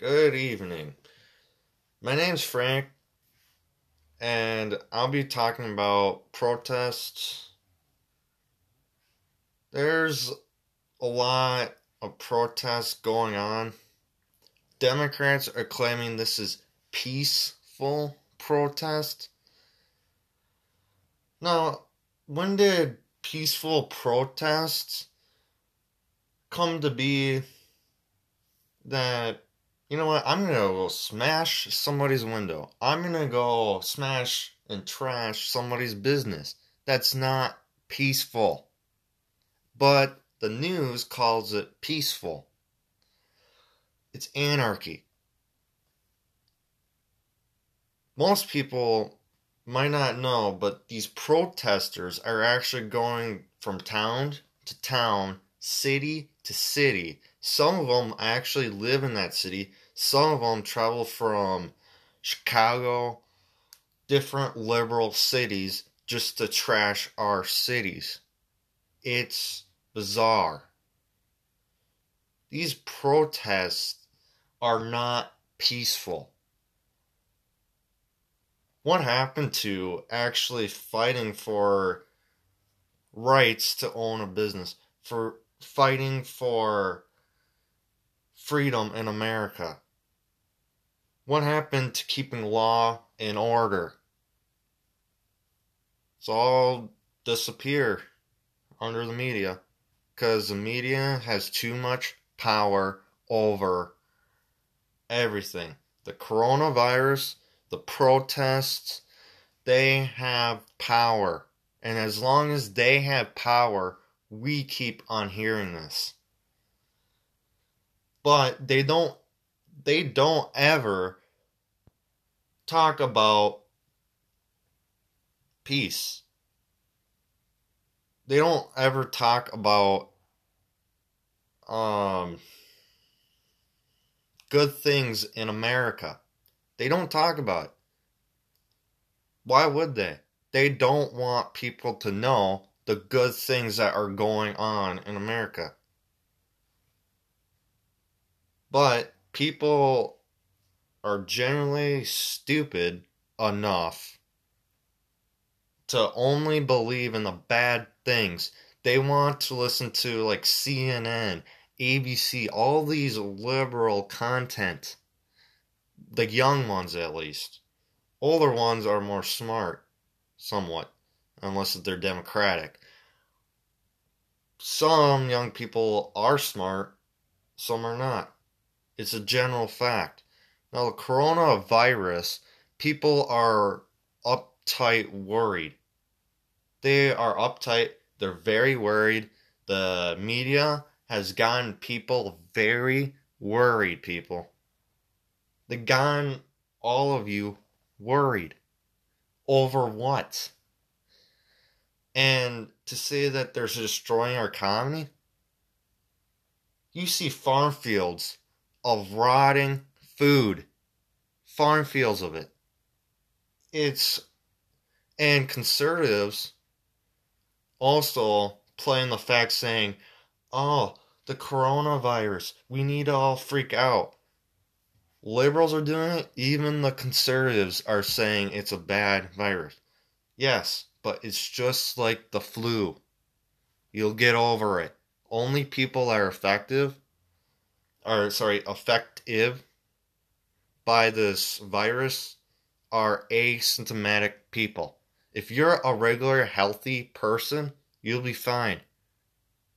Good evening. My name's Frank, and I'll be talking about protests. There's a lot of protests going on. Democrats are claiming this is peaceful protest. Now, when did peaceful protests come to be that you know what? I'm gonna go smash somebody's window. I'm gonna go smash and trash somebody's business. That's not peaceful. But the news calls it peaceful. It's anarchy. Most people might not know but these protesters are actually going from town to town city to city. Some of them actually live in that city. Some of them travel from Chicago, different liberal cities, just to trash our cities. It's bizarre. These protests are not peaceful. What happened to actually fighting for rights to own a business, for fighting for freedom in America? What happened to keeping law and order? It's all disappear under the media because the media has too much power over everything. The coronavirus, the protests, they have power. And as long as they have power, we keep on hearing this. But they don't they don't ever talk about peace. They don't ever talk about um good things in America. They don't talk about it. Why would they? They don't want people to know the good things that are going on in America. But people are generally stupid enough to only believe in the bad things. They want to listen to like CNN, ABC, all these liberal content. The young ones, at least. Older ones are more smart, somewhat, unless they're Democratic some young people are smart, some are not. It's a general fact. Now, the coronavirus, people are uptight worried. They are uptight, they're very worried. The media has gotten people very worried, people. They've gotten all of you worried. Over what? And to say that they're destroying our economy, you see farm fields of rotting food, farm fields of it. It's, and conservatives also playing the fact saying, oh, the coronavirus, we need to all freak out. Liberals are doing it, even the conservatives are saying it's a bad virus. Yes, but it's just like the flu. You'll get over it. Only people are effective, or sorry, effective by this virus are asymptomatic people. If you're a regular healthy person, you'll be fine.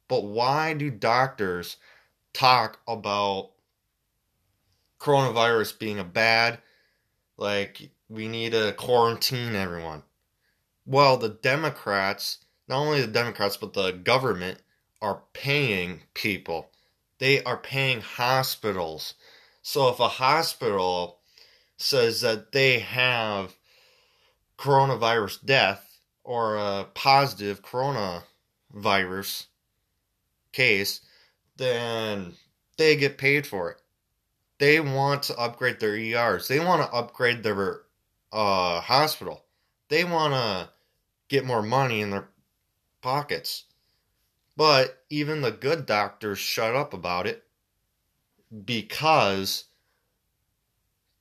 But why do doctors talk about coronavirus being a bad, like, we need to quarantine everyone? well, the Democrats, not only the Democrats, but the government are paying people. They are paying hospitals. So if a hospital says that they have coronavirus death or a positive coronavirus case, then they get paid for it. They want to upgrade their ERs. They want to upgrade their uh, hospital. They want to get more money in their pockets. But even the good doctors shut up about it because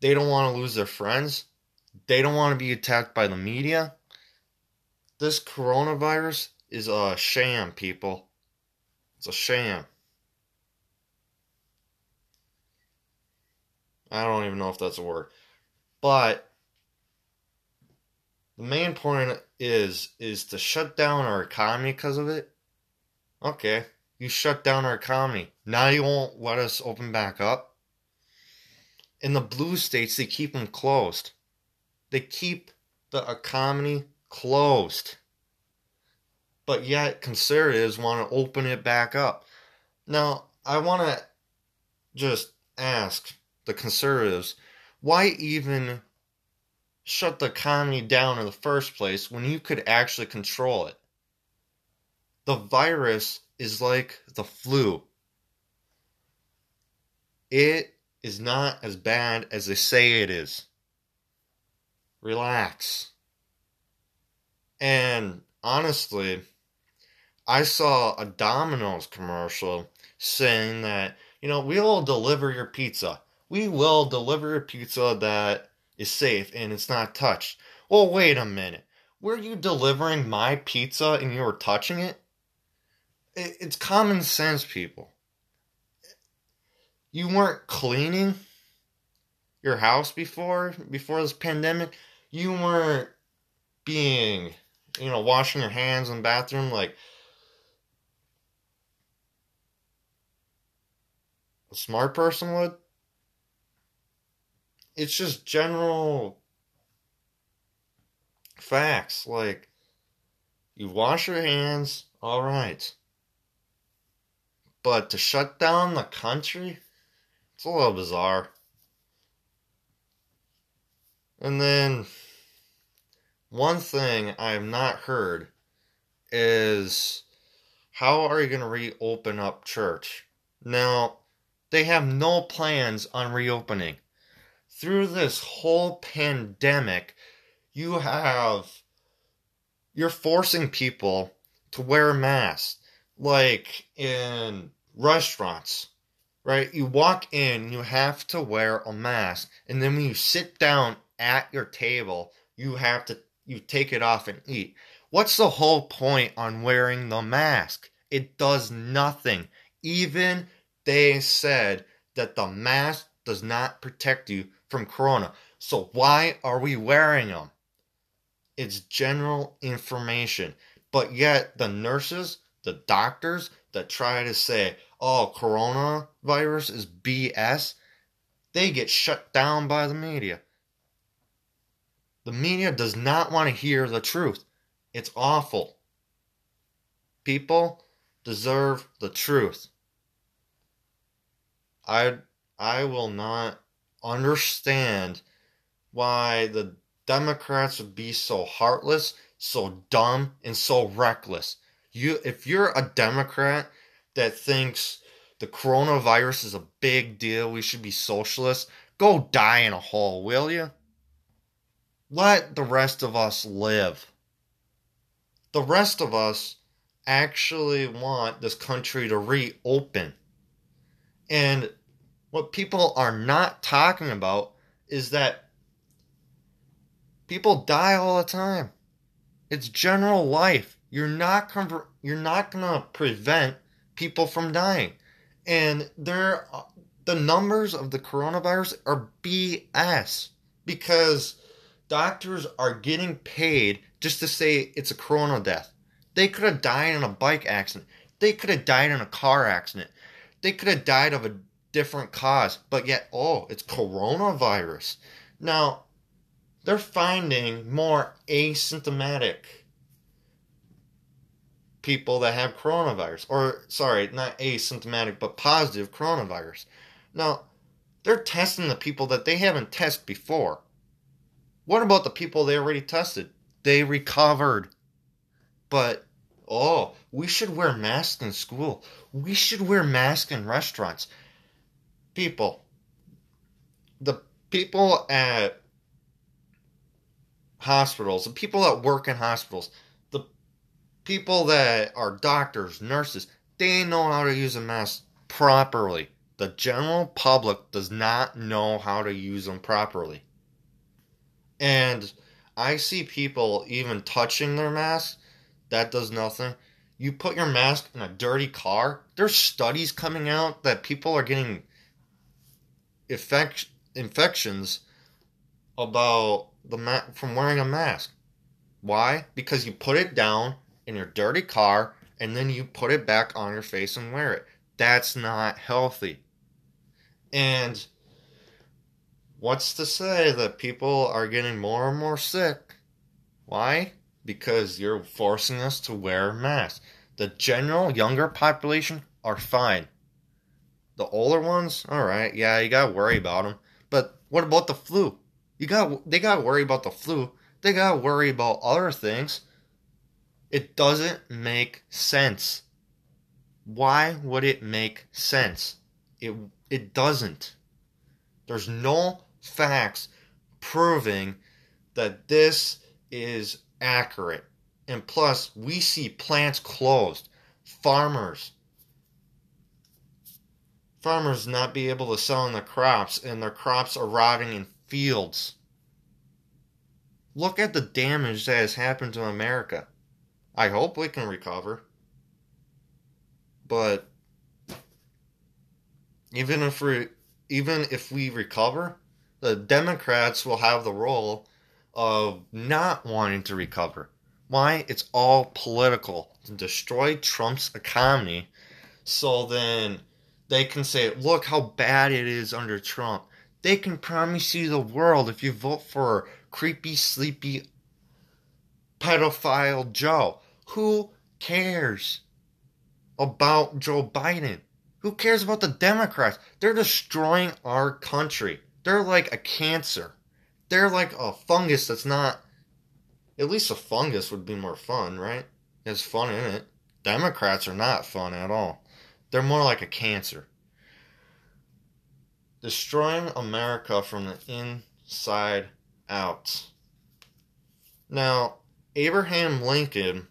They don't want to lose their friends. They don't want to be attacked by the media. This coronavirus is a sham, people. It's a sham. I don't even know if that's a word. But the main point is is to shut down our economy because of it. Okay, you shut down our economy. Now you won't let us open back up. In the blue states, they keep them closed. They keep the economy closed. But yet, conservatives want to open it back up. Now, I want to just ask the conservatives why even shut the economy down in the first place when you could actually control it? The virus is like the flu. It is not as bad as they say it is. Relax. And honestly, I saw a Domino's commercial saying that, you know, we'll deliver your pizza. We will deliver a pizza that is safe and it's not touched. Well, wait a minute. Were you delivering my pizza and you were touching it? It's common sense, people. You weren't cleaning your house before before this pandemic. You weren't being, you know, washing your hands in the bathroom like a smart person would it's just general facts. Like, you wash your hands, all right. But to shut down the country, it's a little bizarre. And then, one thing I have not heard is how are you going to reopen up church? Now, they have no plans on reopening through this whole pandemic, you have you're forcing people to wear masks like in restaurants right you walk in you have to wear a mask and then when you sit down at your table you have to you take it off and eat what's the whole point on wearing the mask it does nothing even they said that the mask does not protect you from corona. So why are we wearing them? It's general information. But yet the nurses, the doctors that try to say, oh, coronavirus is BS, they get shut down by the media. The media does not want to hear the truth. It's awful. People deserve the truth. I I will not understand why the Democrats would be so heartless, so dumb, and so reckless. You if you're a Democrat that thinks the coronavirus is a big deal, we should be socialists, go die in a hole, will you? Let the rest of us live. The rest of us actually want this country to reopen. And what people are not talking about is that people die all the time. It's general life. You're not com- you're not to prevent people from dying. And there the numbers of the coronavirus are BS because doctors are getting paid just to say it's a corona death. They could have died in a bike accident. They could have died in a car accident. They could have died of a different cause, but yet, oh, it's coronavirus. Now, they're finding more asymptomatic people that have coronavirus, or sorry, not asymptomatic, but positive coronavirus. Now, they're testing the people that they haven't tested before. What about the people they already tested? They recovered. But, oh, we should wear masks in school. We should wear masks in restaurants people. The people at hospitals, the people that work in hospitals, people that are doctors, nurses, they know how to use a mask properly. The general public does not know how to use them properly. And I see people even touching their mask. That does nothing. You put your mask in a dirty car. There's studies coming out that people are getting infect- infections about the ma- from wearing a mask. Why? Because you put it down in your dirty car and then you put it back on your face and wear it. That's not healthy. And what's to say that people are getting more and more sick? Why? Because you're forcing us to wear masks. The general younger population are fine. The older ones, all right, yeah, you gotta worry about them. But what about the flu? You got they gotta worry about the flu. They gotta worry about other things. It doesn't make sense. Why would it make sense? It it doesn't. There's no facts proving that this is accurate. And plus, we see plants closed. Farmers farmers not be able to sell in their crops and their crops are rotting in fields. Look at the damage that has happened to America. I hope we can recover. But even if we even if we recover, the Democrats will have the role of not wanting to recover. Why? It's all political to destroy Trump's economy so then they can say, look how bad it is under Trump. They can promise you the world if you vote for creepy, sleepy, pedophile Joe. Who cares about Joe Biden? Who cares about the Democrats? They're destroying our country. They're like a cancer. They're like a fungus that's not. At least a fungus would be more fun, right? There's fun in it. Democrats are not fun at all. They're more like a cancer. Destroying America from the inside out. Now, Abraham Lincoln,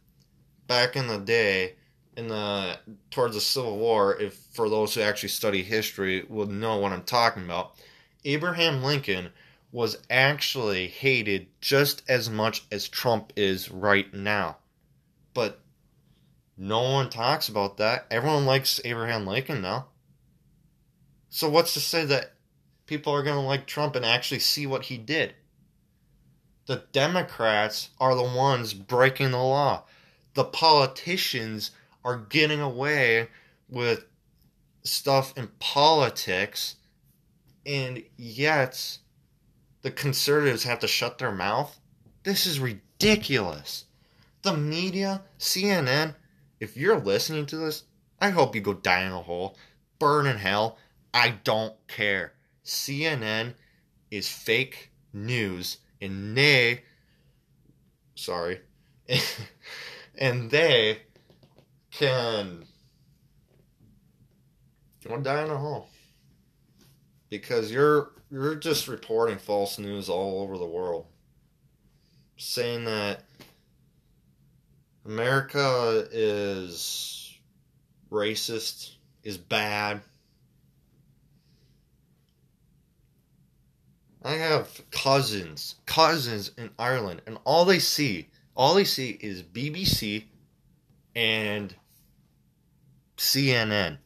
back in the day, in the towards the Civil War, if for those who actually study history would know what I'm talking about, Abraham Lincoln was actually hated just as much as Trump is right now. But no one talks about that. Everyone likes Abraham Lincoln now. So what's to say that people are going to like Trump and actually see what he did? The Democrats are the ones breaking the law. The politicians are getting away with stuff in politics, and yet the conservatives have to shut their mouth. This is ridiculous. The media, CNN, if you're listening to this, I hope you go die in a hole, burn in hell. I don't care. CNN is fake news, and they, sorry, and they can go die in a hole because you're you're just reporting false news all over the world, saying that America is racist, is bad. I have cousins, cousins in Ireland, and all they see, all they see is BBC and CNN.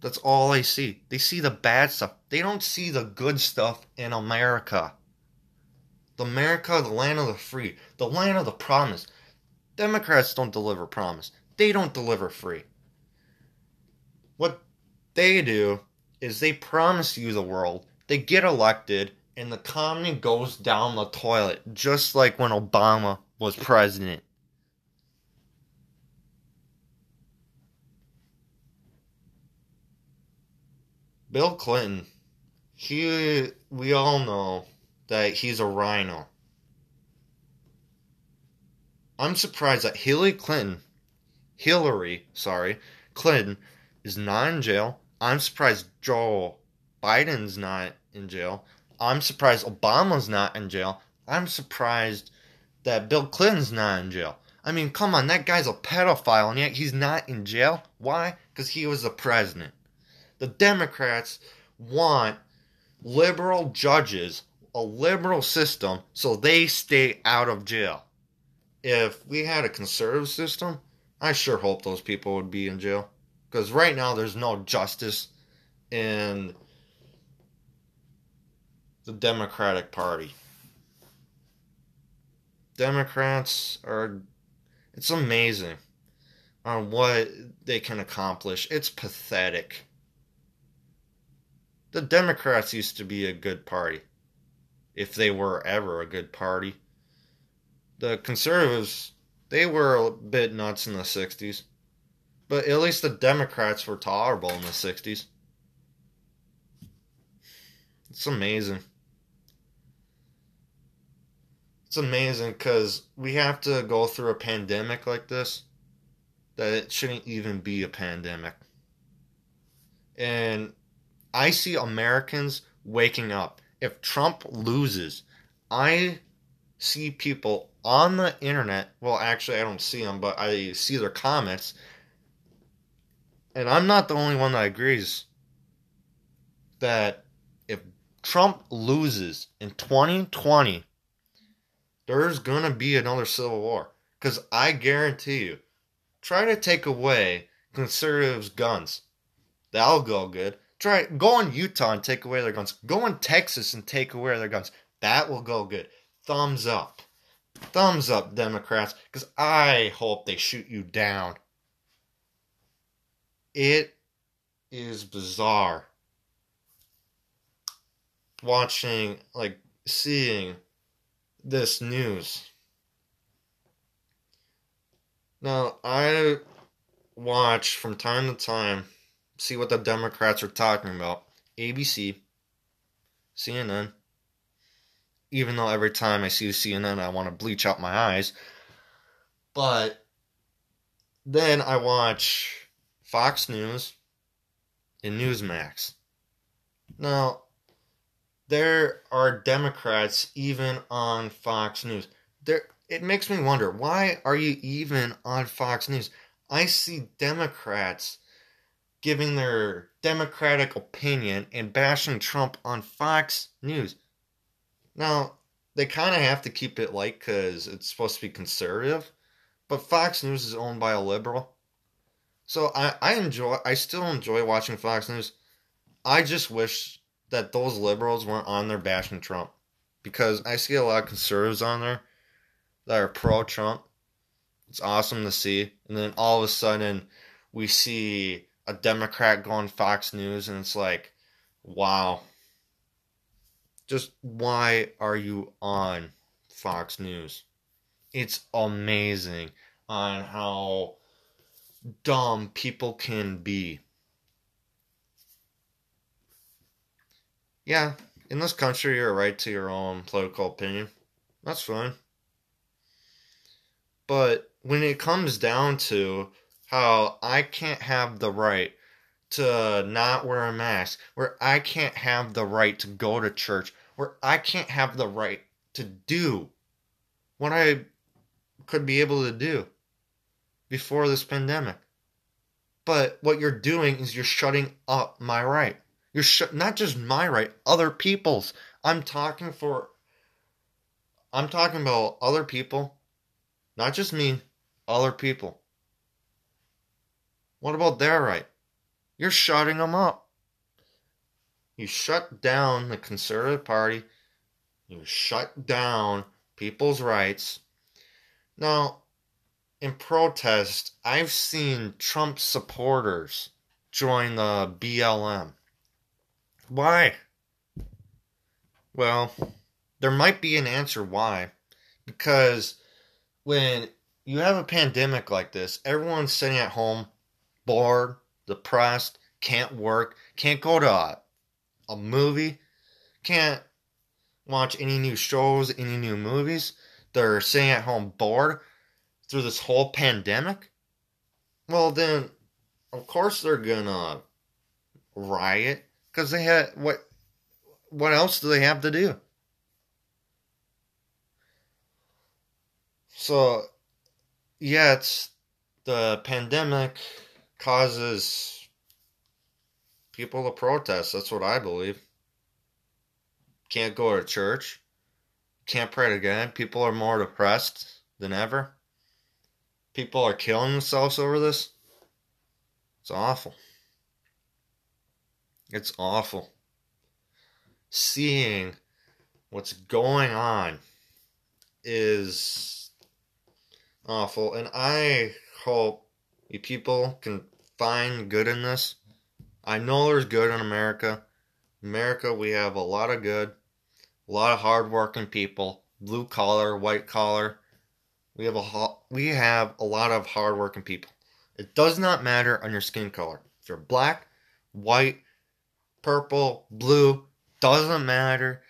That's all they see. They see the bad stuff. They don't see the good stuff in America. The America, the land of the free, the land of the promise. Democrats don't deliver promise. They don't deliver free. What they do is they promise you the world, they get elected, and the economy goes down the toilet, just like when Obama was president. Bill Clinton, he, we all know that he's a RINO. I'm surprised that Hillary Clinton, Hillary, sorry, Clinton is not in jail. I'm surprised Joe Biden's not in jail. I'm surprised Obama's not in jail. I'm surprised that Bill Clinton's not in jail. I mean, come on, that guy's a pedophile and yet he's not in jail. Why? because he was the president. The Democrats want liberal judges, a liberal system, so they stay out of jail. If we had a conservative system, I sure hope those people would be in jail. Because right now there's no justice in the Democratic Party. Democrats are. It's amazing on what they can accomplish. It's pathetic. The Democrats used to be a good party, if they were ever a good party. The conservatives, they were a bit nuts in the 60s, but at least the Democrats were tolerable in the 60s. It's amazing. It's amazing because we have to go through a pandemic like this that it shouldn't even be a pandemic. And I see Americans waking up. If Trump loses, I see people on the internet. Well, actually, I don't see them, but I see their comments. And I'm not the only one that agrees that if Trump loses in 2020, there's to be another civil war. Because I guarantee you, try to take away conservatives' guns. That'll go good. Try go in Utah and take away their guns. Go in Texas and take away their guns. That will go good. Thumbs up. Thumbs up, Democrats, because I hope they shoot you down. It is bizarre watching, like, seeing this news. Now, I watch from time to time, see what the Democrats are talking about. ABC, CNN. Even though every time I see CNN, I want to bleach out my eyes. But then I watch Fox News and Newsmax. Now, there are Democrats even on Fox News. There it makes me wonder why are you even on Fox News? I see Democrats giving their democratic opinion and bashing Trump on Fox News. Now, they kind of have to keep it light cuz it's supposed to be conservative, but Fox News is owned by a liberal. So I, I enjoy I still enjoy watching Fox News. I just wish that those liberals weren't on there bashing Trump because I see a lot of conservatives on there that are pro Trump. It's awesome to see. And then all of a sudden, we see a Democrat go on Fox News, and it's like, wow. Just why are you on Fox News? It's amazing on how dumb people can be. Yeah, in this country, you're right to your own political opinion. That's fine. But when it comes down to how I can't have the right to not wear a mask, where I can't have the right to go to church, where I can't have the right to do what I could be able to do before this pandemic. But what you're doing is you're shutting up my right. You're sh- not just my right, other people's. I'm talking for. I'm talking about other people, not just me, other people. What about their right? You're shutting them up. You shut down the Conservative Party. You shut down people's rights. Now, in protest, I've seen Trump supporters join the BLM. Why? Well, there might be an answer why. Because when you have a pandemic like this, everyone's sitting at home, bored, depressed, can't work, can't go to a, a movie, can't watch any new shows, any new movies. They're sitting at home bored through this whole pandemic. Well, then, of course, they're gonna riot because they had what? What else do they have to do? So, yeah, it's the pandemic causes people to protest. That's what I believe. Can't go to church. Can't pray to God. People are more depressed than ever. People are killing themselves over this. It's awful. It's awful. Seeing what's going on is awful. And I hope you people can find good in this. I know there's good in America. America, we have a lot of good, a lot of hardworking people, blue collar, white collar. We have a we have a lot of hardworking people. It does not matter on your skin color. If you're black, white, purple, blue, doesn't matter.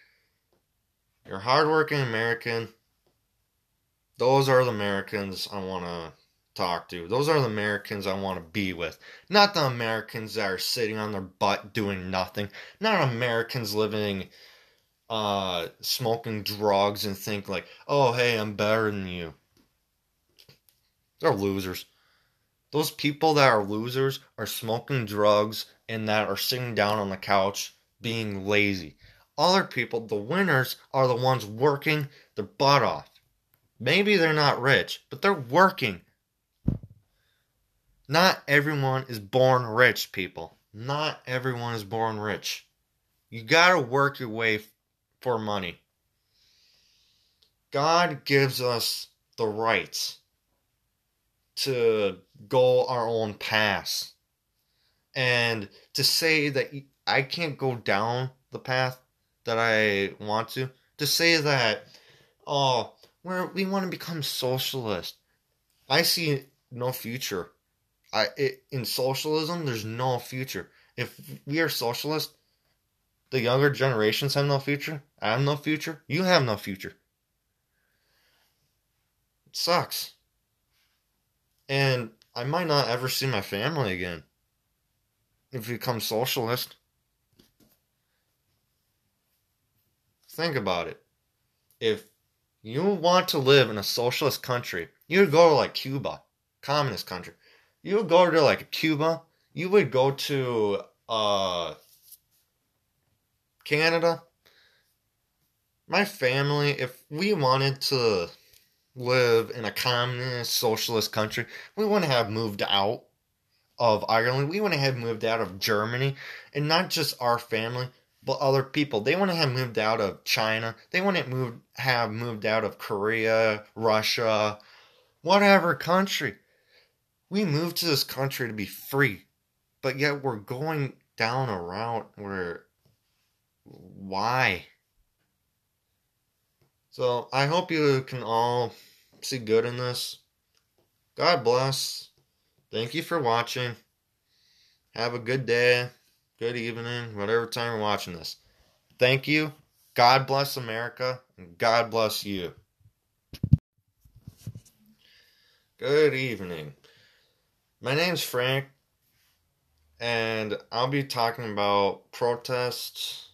You're hardworking American. Those are the Americans I want to talk to. Those are the Americans I want to be with. Not the Americans that are sitting on their butt doing nothing. Not Americans living uh smoking drugs and think like, "Oh, hey, I'm better than you." They're losers. Those people that are losers are smoking drugs and that are sitting down on the couch being lazy. Other people, the winners, are the ones working their butt off. Maybe they're not rich, but they're working not everyone is born rich, people. Not everyone is born rich. You gotta work your way for money. God gives us the rights to go our own path. And to say that I can't go down the path that I want to, to say that, oh, we're, we want to become socialist. I see no future I it, in socialism, there's no future. If we are socialist, the younger generations have no future. I have no future. You have no future. It sucks. And I might not ever see my family again if we become socialist. Think about it. If you want to live in a socialist country, you would go to like Cuba, communist country you would go to like Cuba, you would go to uh Canada. My family, if we wanted to live in a communist socialist country, we want to have moved out of Ireland. We wouldn't have moved out of Germany. And not just our family, but other people. They want to have moved out of China. They wouldn't move, have moved out of Korea, Russia, whatever country we moved to this country to be free, but yet we're going down a route where why? So I hope you can all see good in this. God bless. Thank you for watching. Have a good day, good evening, whatever time you're watching this. Thank you. God bless America, and God bless you. Good evening. My name's Frank, and I'll be talking about protests.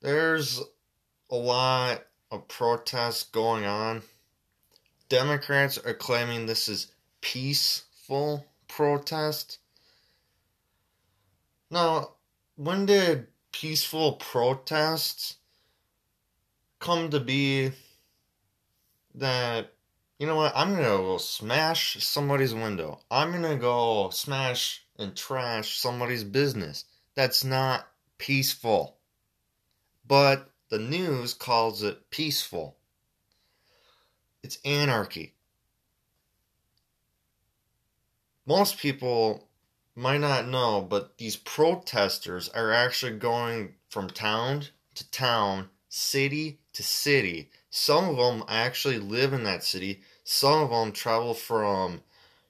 There's a lot of protests going on. Democrats are claiming this is peaceful protest. Now, when did peaceful protests come to be that you know what? I'm gonna go smash somebody's window. I'm gonna go smash and trash somebody's business. That's not peaceful. But the news calls it peaceful. It's anarchy. Most people might not know, but these protesters are actually going from town to town, city to city, some of them actually live in that city. Some of them travel from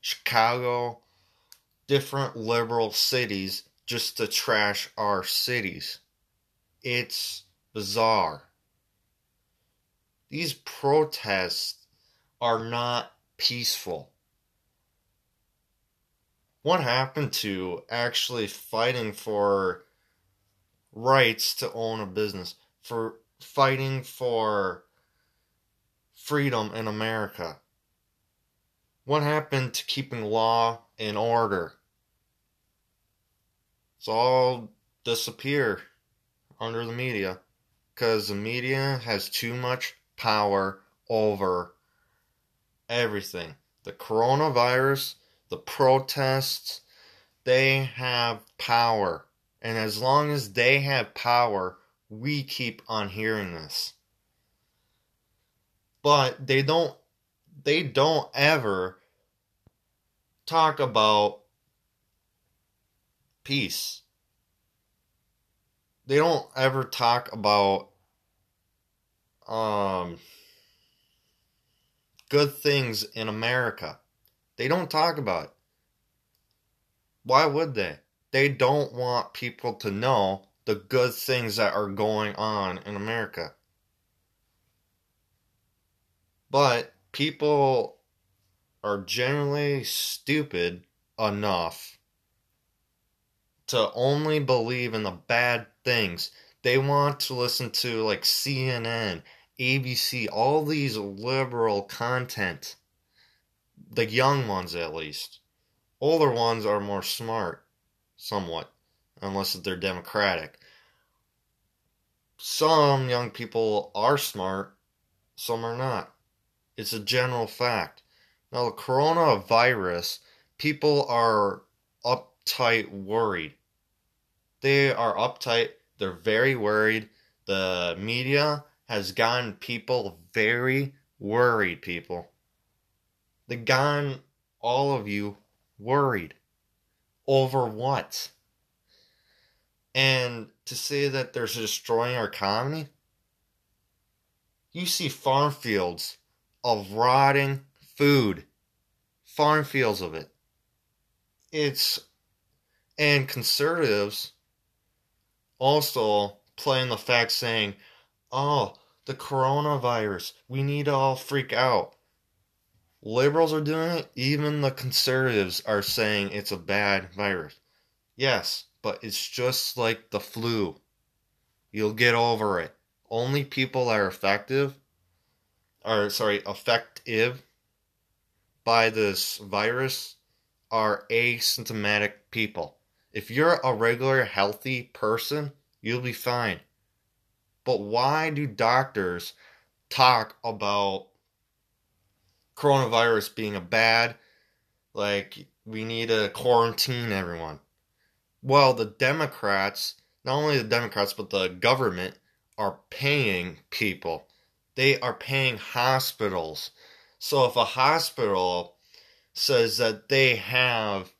Chicago, different liberal cities, just to trash our cities. It's bizarre. These protests are not peaceful. What happened to actually fighting for rights to own a business, for fighting for freedom in America. What happened to keeping law and order? It's all disappear under the media because the media has too much power over everything. The coronavirus, the protests, they have power. And as long as they have power, we keep on hearing this. But they don't they don't ever talk about peace. They don't ever talk about um good things in America. They don't talk about it. Why would they? They don't want people to know the good things that are going on in America. But people are generally stupid enough to only believe in the bad things. They want to listen to like CNN, ABC, all these liberal content. The young ones, at least. Older ones are more smart, somewhat, unless they're Democratic. Some young people are smart, some are not. It's a general fact. Now, the coronavirus, people are uptight worried. They are uptight, they're very worried. The media has gotten people very worried, people. They gotten all of you worried. Over what? And to say that they're destroying our economy, you see farm fields of rotting food, farm fields of it. It's, and conservatives also play playing the fact saying, oh, the coronavirus, we need to all freak out. Liberals are doing it, even the conservatives are saying it's a bad virus. Yes, but it's just like the flu. You'll get over it. Only people that are effective, or sorry, effective by this virus are asymptomatic people. If you're a regular healthy person, you'll be fine. But why do doctors talk about coronavirus being a bad, like, we need to quarantine everyone? Well, the Democrats, not only the Democrats, but the government are paying people. They are paying hospitals. So if a hospital says that they have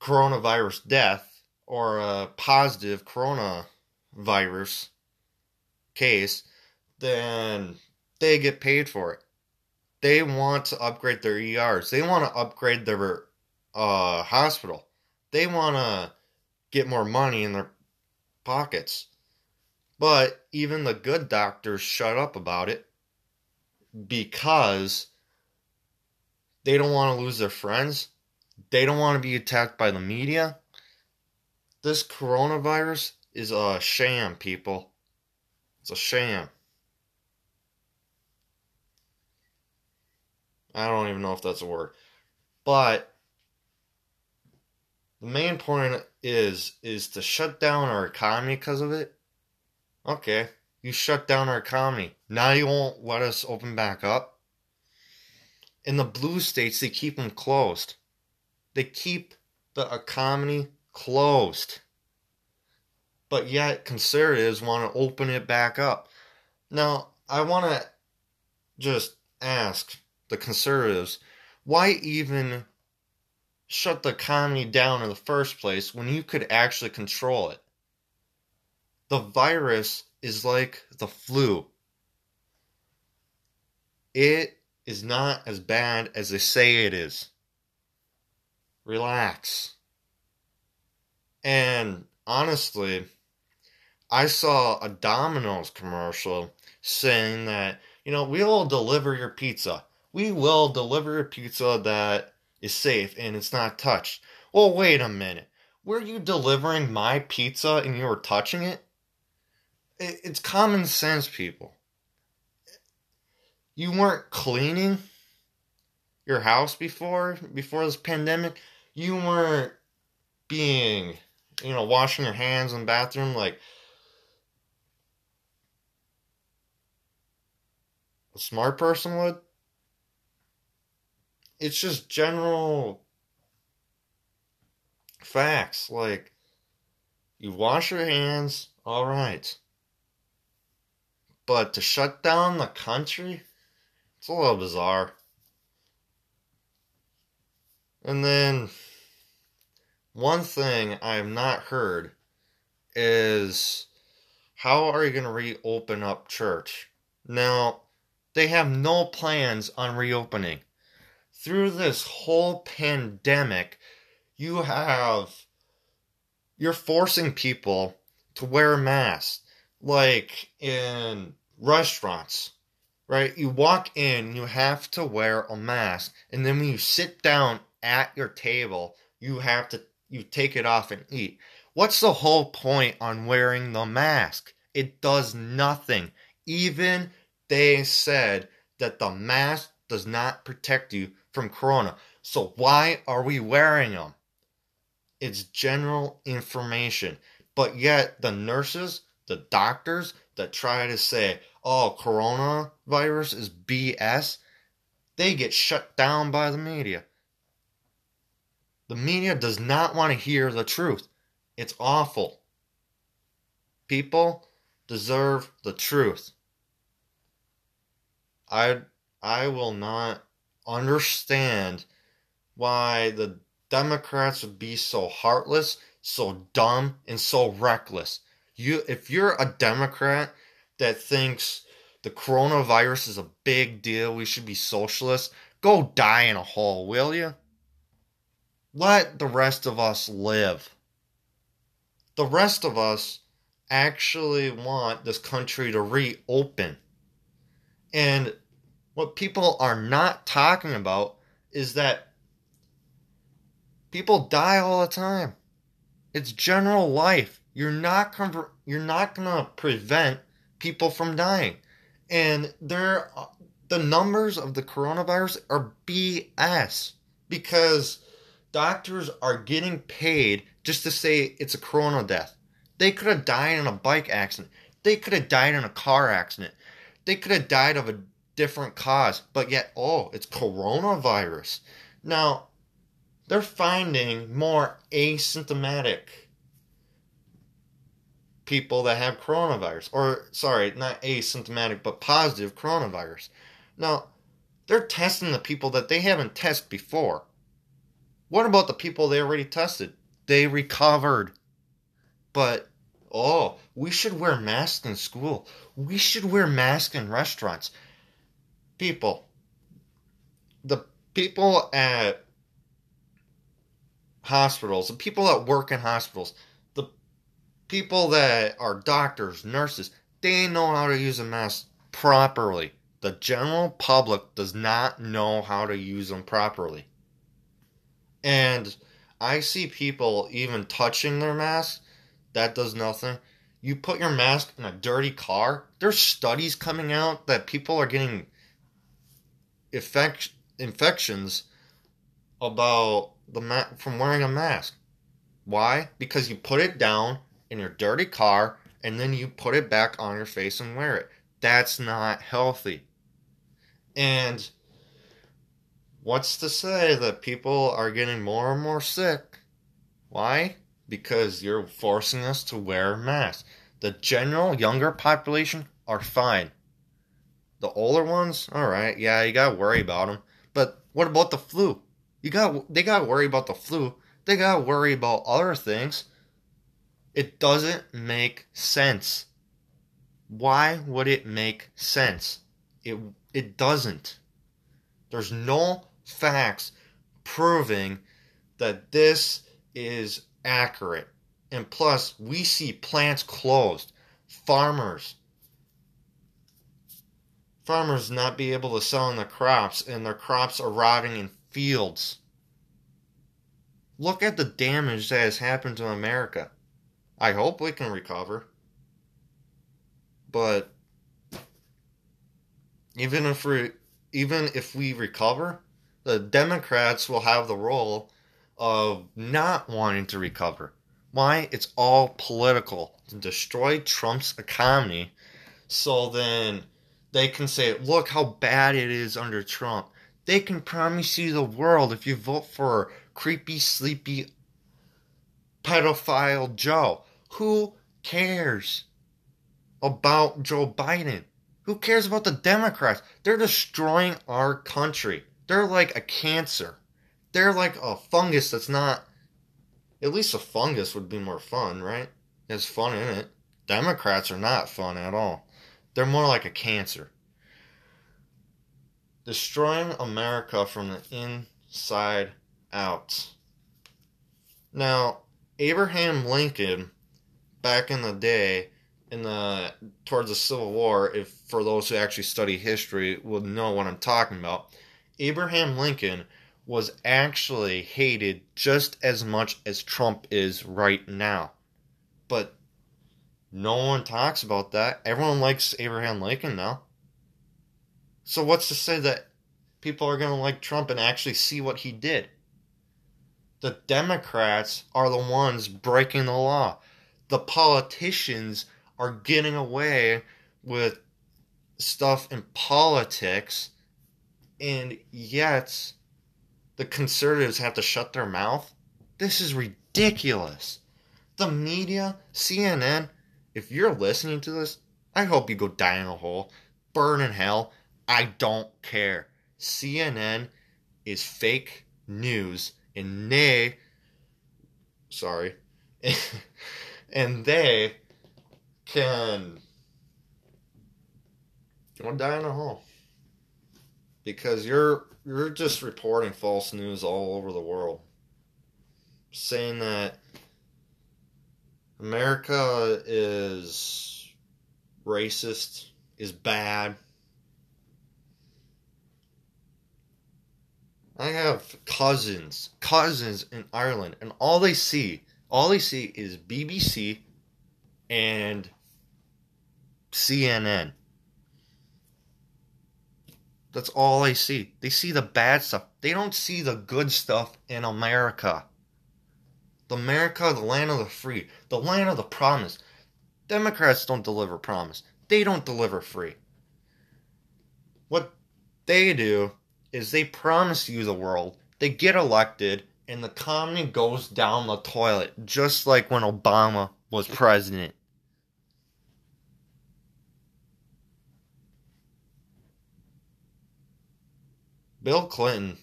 coronavirus death or a positive coronavirus case, then they get paid for it. They want to upgrade their ERs. They want to upgrade their uh, hospital. They want to get more money in their pockets. But even the good doctors shut up about it because they don't want to lose their friends. They don't want to be attacked by the media. This coronavirus is a sham, people. It's a sham. I don't even know if that's a word. But the main point is is to shut down our economy because of it. Okay, you shut down our economy. Now you won't let us open back up. In the blue states, they keep them closed. They keep the economy closed but yet conservatives want to open it back up. Now, I want to just ask the conservatives why even shut the economy down in the first place when you could actually control it? The virus is like the flu. It is not as bad as they say it is. Relax. And honestly, I saw a Domino's commercial saying that, you know, we'll deliver your pizza. We will deliver a pizza that is safe and it's not touched. Well, wait a minute. Were you delivering my pizza and you were touching it? It's common sense, people. You weren't cleaning your house before before this pandemic, you weren't being, you know, washing your hands in the bathroom like a smart person would. It's just general facts. Like, you wash your hands, all right. But to shut down the country, it's a little bizarre. And then, one thing I have not heard is how are you going to reopen up church? Now, they have no plans on reopening. Through this whole pandemic, you have you're forcing people to wear masks like in restaurants right you walk in you have to wear a mask and then when you sit down at your table you have to you take it off and eat. What's the whole point on wearing the mask? It does nothing. Even they said that the mask does not protect you from corona. So why are we wearing them it's general information. But yet, the nurses, the doctors that try to say, oh, coronavirus is BS, they get shut down by the media. The media does not want to hear the truth. It's awful. People deserve the truth. I I will not understand why the Democrats would be so heartless, so dumb, and so reckless. You, if you're a Democrat that thinks the coronavirus is a big deal, we should be socialists, go die in a hole, will you? Let the rest of us live. The rest of us actually want this country to reopen. And what people are not talking about is that People die all the time. It's general life. You're not you're not gonna prevent people from dying, and there the numbers of the coronavirus are BS because doctors are getting paid just to say it's a corona death. They could have died in a bike accident. They could have died in a car accident. They could have died of a different cause, but yet, oh, it's coronavirus. Now, they're finding more asymptomatic people that have coronavirus. Or, sorry, not asymptomatic, but positive coronavirus. Now, they're testing the people that they haven't tested before. What about the people they already tested? They recovered. But, oh, we should wear masks in school. We should wear masks in restaurants. People, the people at hospitals, the people that work in hospitals, the people that are doctors, nurses, they know how to use a mask properly. The general public does not know how to use them properly. And I see people even touching their mask. That does nothing. You put your mask in a dirty car. There's studies coming out that people are getting infect- infections about the ma- from wearing a mask. Why? Because you put it down in your dirty car and then you put it back on your face and wear it. That's not healthy. And what's to say that people are getting more and more sick? Why? Because you're forcing us to wear masks. The general younger population are fine. The older ones, all right, yeah, you gotta worry about them. But what about the flu? You got they got to worry about the flu. They got to worry about other things. It doesn't make sense. Why would it make sense? It it doesn't. There's no facts proving that this is accurate. And plus, we see plants closed. Farmers farmers not be able to sell in their crops and their crops are rotting in fields. Look at the damage that has happened to America. I hope we can recover. But even if we even if we recover, The Democrats will have the role of not wanting to recover. Why? It's all political to destroy Trump's economy so then they can say, look how bad it is under Trump. They can promise you the world if you vote for creepy, sleepy, pedophile Joe. Who cares about Joe Biden? Who cares about the Democrats? They're destroying our country. They're like a cancer. They're like a fungus that's not. At least a fungus would be more fun, right? There's fun in it. Democrats are not fun at all. They're more like a cancer. Destroying America from the inside out. Now, Abraham Lincoln, back in the day, in the towards the Civil War, if for those who actually study history would know what I'm talking about, Abraham Lincoln was actually hated just as much as Trump is right now. But no one talks about that. Everyone likes Abraham Lincoln now. So what's to say that people are going to like Trump and actually see what he did? The Democrats are the ones breaking the law. The politicians are getting away with stuff in politics, and yet the conservatives have to shut their mouth. This is ridiculous. The media, CNN, if you're listening to this, I hope you go die in a hole, burn in hell. I don't care. CNN is fake news, and they, sorry, and they can go die in a hole because you're you're just reporting false news all over the world, saying that America is racist, is bad. I have cousins, cousins in Ireland, and all they see, all they see is BBC and CNN. That's all they see. They see the bad stuff. They don't see the good stuff in America. The America, the land of the free, the land of the promise. Democrats don't deliver promise. They don't deliver free. What they do is they promise you the world. They get elected and the economy goes down the toilet, just like when Obama was president. Bill Clinton,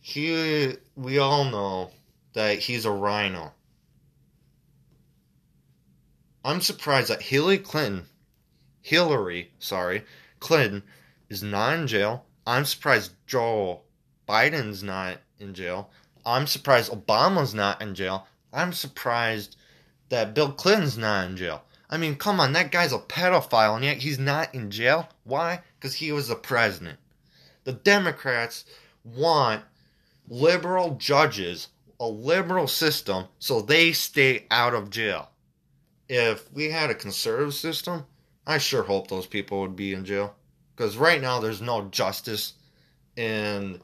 he we all know that he's a RINO. I'm surprised that Hillary Clinton, Hillary, sorry, Clinton is not in jail. I'm surprised Joe Biden's not in jail. I'm surprised Obama's not in jail. I'm surprised that Bill Clinton's not in jail. I mean, come on, that guy's a pedophile, and yet he's not in jail. Why? Because he was the president. The Democrats want liberal judges, a liberal system, so they stay out of jail. If we had a conservative system, I sure hope those people would be in jail. Because right now there's no justice in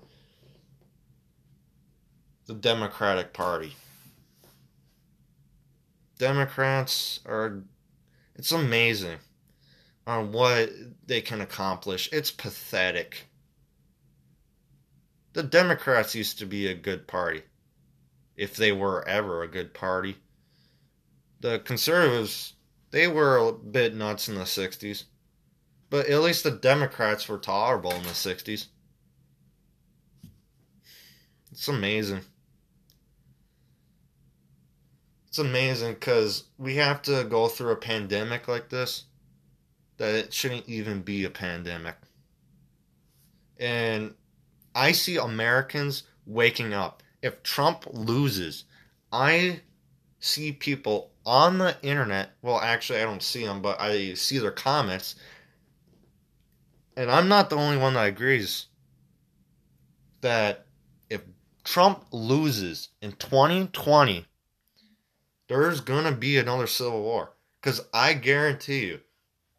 the Democratic Party. Democrats are. It's amazing on what they can accomplish. It's pathetic. The Democrats used to be a good party, if they were ever a good party. The conservatives, they were a bit nuts in the 60s. But at least the Democrats were tolerable in the 60s. It's amazing. It's amazing because we have to go through a pandemic like this that it shouldn't even be a pandemic. And I see Americans waking up. If Trump loses, I see people on the internet. Well, actually, I don't see them, but I see their comments. And I'm not the only one that agrees that if Trump loses in 2020, there's going to be another civil war. Because I guarantee you,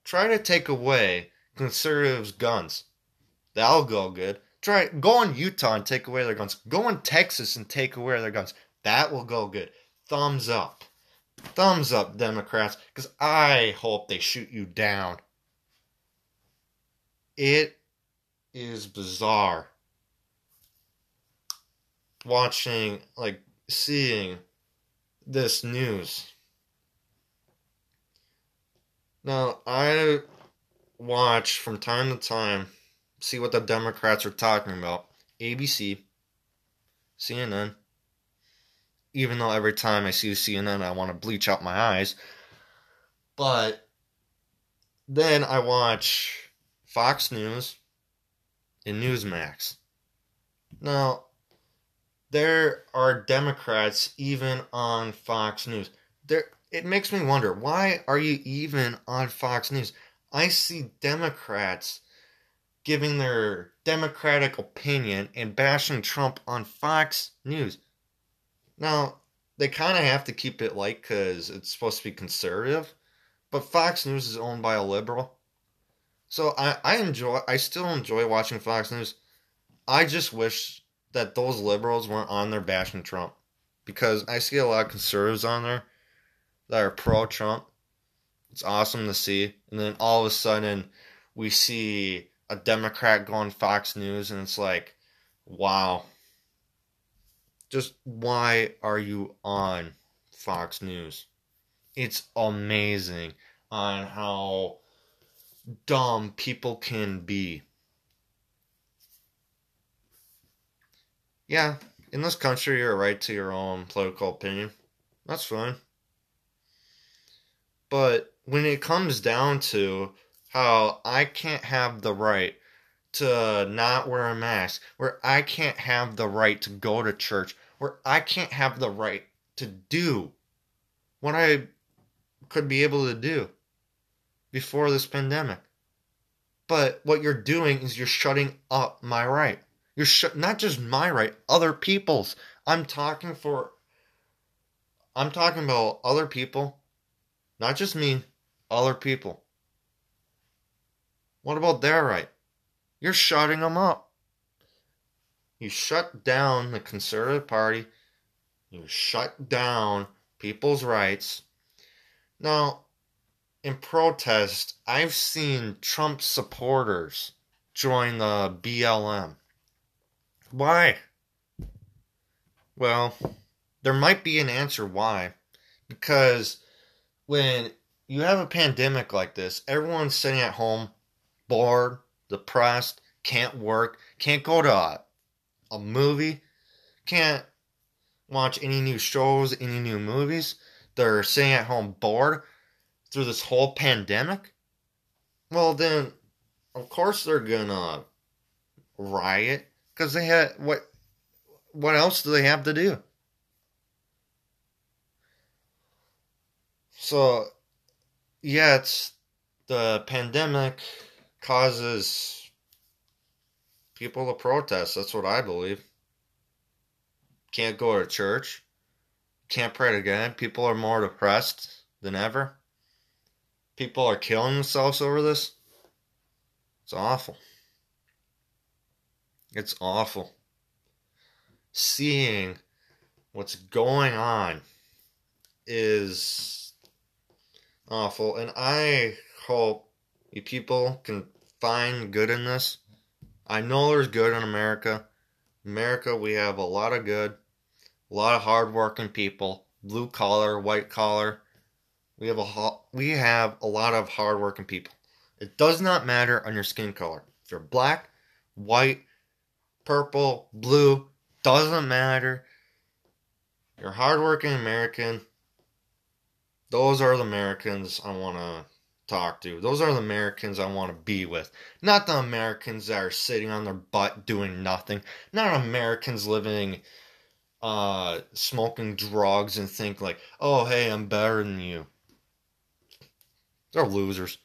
try to take away conservatives' guns. That'll go good. Try go in Utah and take away their guns. Go in Texas and take away their guns. That will go good. Thumbs up. Thumbs up, Democrats, because I hope they shoot you down. It is bizarre watching, like, seeing this news. Now, I watch from time to time, see what the Democrats are talking about. ABC, CNN. Even though every time I see CNN, I want to bleach out my eyes. But then I watch Fox News and Newsmax. Now, there are Democrats even on Fox News. There, it makes me wonder why are you even on Fox News? I see Democrats giving their Democratic opinion and bashing Trump on Fox News. Now, they kind of have to keep it light because it's supposed to be conservative, but Fox News is owned by a liberal. So I, I enjoy, I still enjoy watching Fox News. I just wish that those liberals weren't on there bashing Trump because I see a lot of conservatives on there that are pro Trump. It's awesome to see. And then all of a sudden, we see a Democrat go on Fox News, and it's like, wow. Just why are you on Fox News? It's amazing on how dumb people can be. Yeah, in this country, you're right to your own political opinion. That's fine. But when it comes down to how I can't have the right to not wear a mask, where I can't have the right to go to church, where I can't have the right to do what I could be able to do before this pandemic. But what you're doing is you're shutting up my right. You're sh- not just my right, other people's. I'm talking for I'm talking about other people not just me, other people. What about their right? You're shutting them up. You shut down the Conservative Party. You shut down people's rights. Now, in protest, I've seen Trump supporters join the BLM. Why? Well, there might be an answer why. Because when you have a pandemic like this, everyone's sitting at home, bored, depressed, can't work, can't go to a, a movie, can't watch any new shows, any new movies. They're sitting at home bored through this whole pandemic. Well, then, of course they're gonna riot because they had what? What else do they have to do? So, yeah, it's the pandemic causes people to protest. That's what I believe. Can't go to church. Can't pray to God. People are more depressed than ever. People are killing themselves over this. It's awful. It's awful. Seeing what's going on is awful. And I hope you people can find good in this. I know there's good in America. America, we have a lot of good, a lot of hardworking people, blue collar, white collar. We have a we have a lot of hardworking people. It does not matter on your skin color. If you're black, white, purple, blue, doesn't matter. You're hardworking American. Those are the Americans I want to talk to. Those are the Americans I want to be with. Not the Americans that are sitting on their butt doing nothing. Not Americans living uh smoking drugs and think like, "Oh, hey, I'm better than you." They're losers.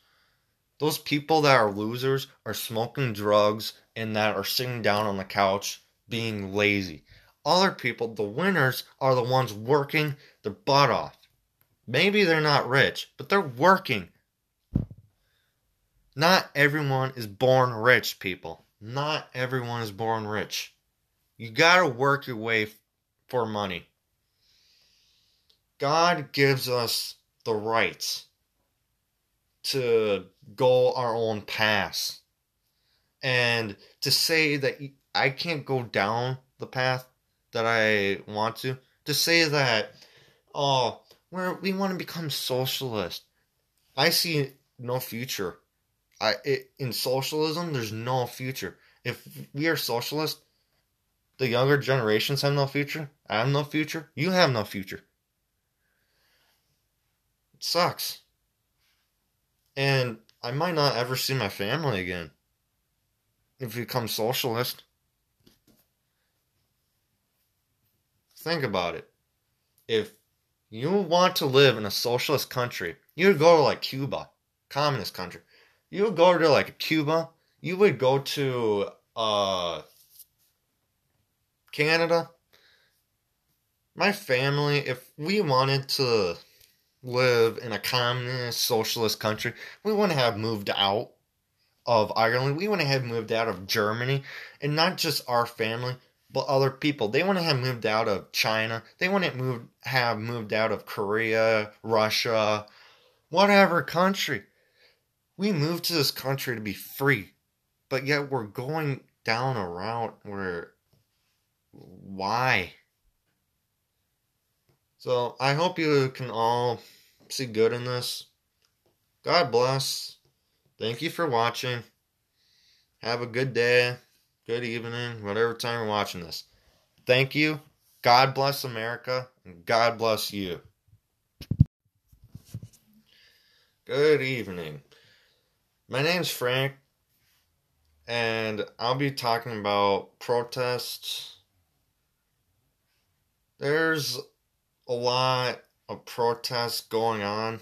Those people that are losers are smoking drugs and that are sitting down on the couch being lazy. Other people, the winners, are the ones working their butt off. Maybe they're not rich, but they're working. Not everyone is born rich, people. not everyone is born rich. You got to work your way for money. God gives us the rights to go our own paths. And to say that I can't go down the path that I want to, to say that, oh, we're, we want to become socialist. I see no future. I it, in socialism, there's no future. If we are socialist, the younger generations have no future. I have no future. You have no future. It sucks. And I might not ever see my family again if you become socialist. Think about it. If you want to live in a socialist country, you go to like Cuba, communist country. You would go to like Cuba. You would go to uh, Canada. My family, if we wanted to live in a communist socialist country, we wouldn't have moved out of Ireland. We wouldn't have moved out of Germany. And not just our family, but other people. They wouldn't have moved out of China. They wouldn't move, have moved out of Korea, Russia, whatever country. We moved to this country to be free. But yet we're going down a route where. Why? So I hope you can all see good in this. God bless. Thank you for watching. Have a good day, good evening, whatever time you're watching this. Thank you. God bless America, and God bless you. Good evening. My name's Frank, and I'll be talking about protests. There's a lot of protests going on.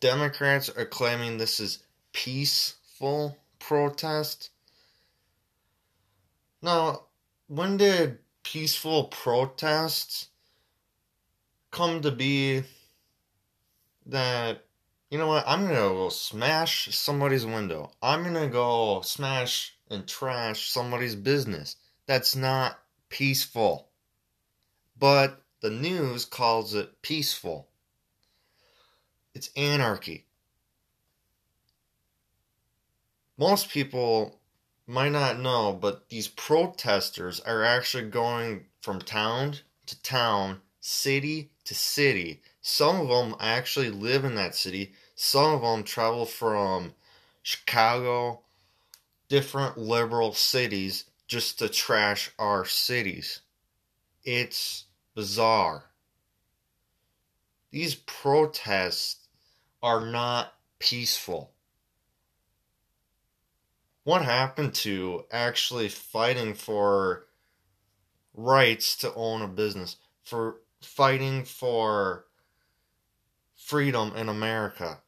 Democrats are claiming this is peaceful protest. Now, when did peaceful protests come to be that you know what i'm gonna go smash somebody's window i'm gonna go smash and trash somebody's business that's not peaceful but the news calls it peaceful. It's anarchy. Most people might not know, but these protesters are actually going from town to town, city to city. Some of them actually live in that city. Some of them travel from Chicago, different liberal cities, just to trash our cities. It's bizarre. These protests are not peaceful. What happened to actually fighting for rights to own a business, for fighting for freedom in America?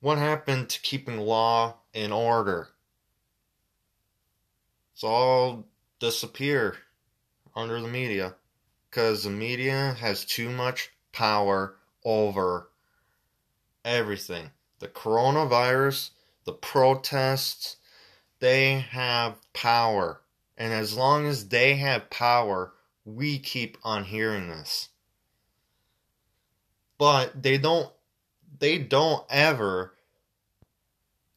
What happened to keeping law and order? It's all disappear under the media because the media has too much power over everything. The coronavirus, the protests, they have power. And as long as they have power, we keep on hearing this. But they don't they don't ever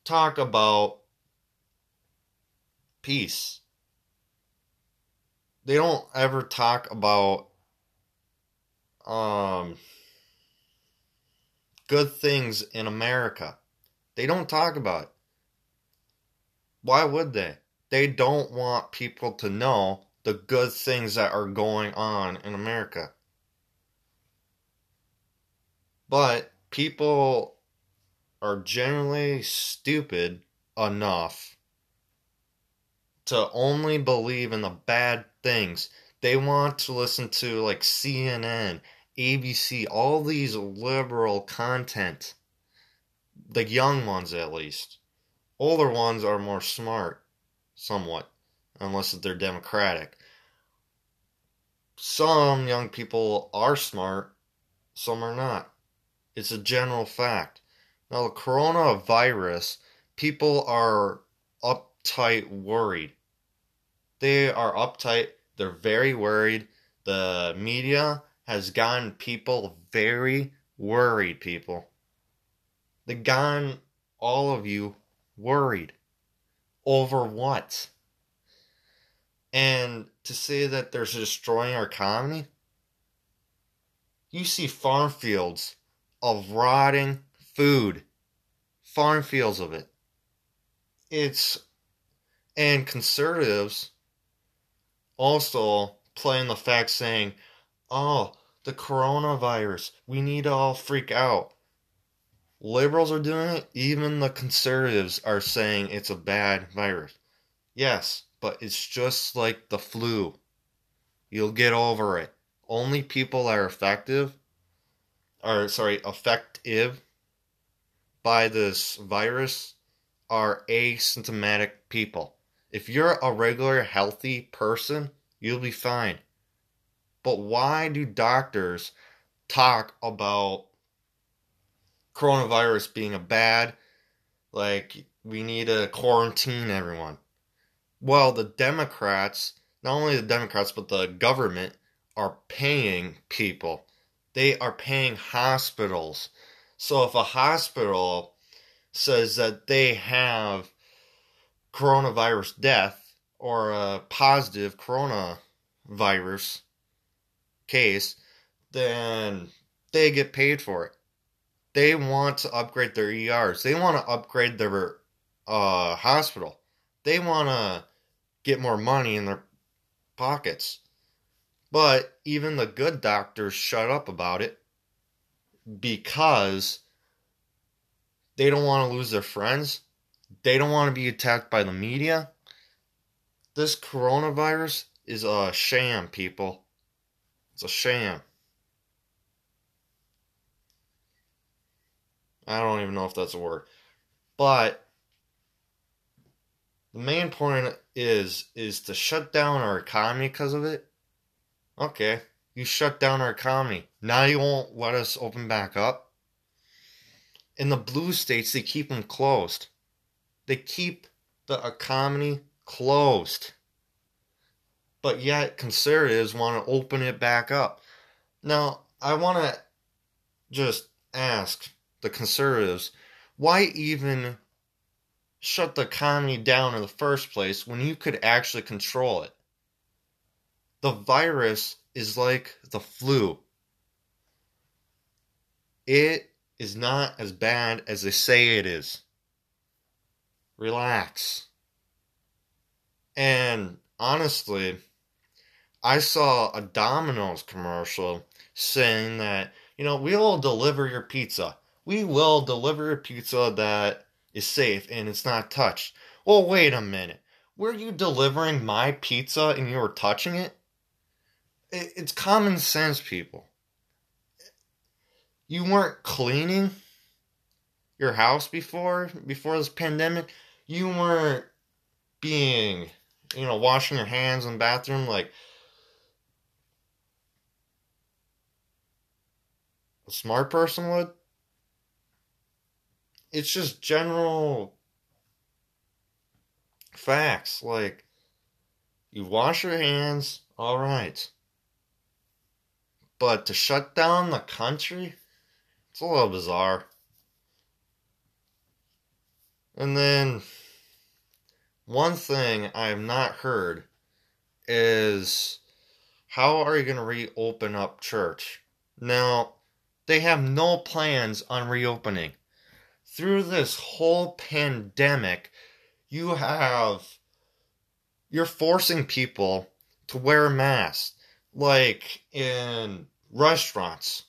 talk about peace they don't ever talk about um good things in America. They don't talk about it. Why would they? They don't want people to know the good things that are going on in America. But people are generally stupid enough to only believe in the bad things. They want to listen to like CNN, ABC, all these liberal content. The young ones, at least. Older ones are more smart, somewhat, unless they're Democratic. Some young people are smart, some are not. It's a general fact. Now, the coronavirus, people are uptight worried. They are uptight. They're very worried. The media has gotten people very worried, people. They've gotten all of you worried. Over what? And to say that they're destroying our economy, you see farm fields of rotting food, farm fields of it. It's, and conservatives also playing the fact saying, oh, the coronavirus, we need to all freak out. Liberals are doing it, even the conservatives are saying it's a bad virus. Yes, but it's just like the flu. You'll get over it. Only people that are effective, or sorry, effective by this virus are asymptomatic people. If you're a regular healthy person, you'll be fine. But why do doctors talk about coronavirus being a bad, like, we need to quarantine everyone? Well, the Democrats, not only the Democrats, but the government are paying people. They are paying hospitals. So if a hospital says that they have coronavirus death or a positive coronavirus case, then they get paid for it. They want to upgrade their ERs. They want to upgrade their uh, hospital. They want to get more money in their pockets. But even the good doctors shut up about it because they don't want to lose their friends. They don't want to be attacked by the media. This coronavirus is a sham, people. It's a sham. I don't even know if that's a word. But the main point is is to shut down our economy because of it. Okay, you shut down our economy. Now you won't let us open back up. In the blue states, they keep them closed. They keep the economy closed but yet conservatives want to open it back up. Now, I want to just ask the conservatives why even shut the economy down in the first place when you could actually control it? The virus is like the flu. It is not as bad as they say it is. Relax. And honestly, I saw a Domino's commercial saying that, you know, we'll deliver your pizza. We will deliver a pizza that is safe and it's not touched. Well, wait a minute. Were you delivering my pizza and you were touching it? It's common sense, people. You weren't cleaning your house before before this pandemic. You weren't being, you know, washing your hands in the bathroom like a smart person would. It's just general facts. Like, you wash your hands, all right. But to shut down the country, it's a little bizarre. And then, one thing I have not heard is how are you going to reopen up church? Now, they have no plans on reopening. Through this whole pandemic, you have you're forcing people to wear masks like in restaurants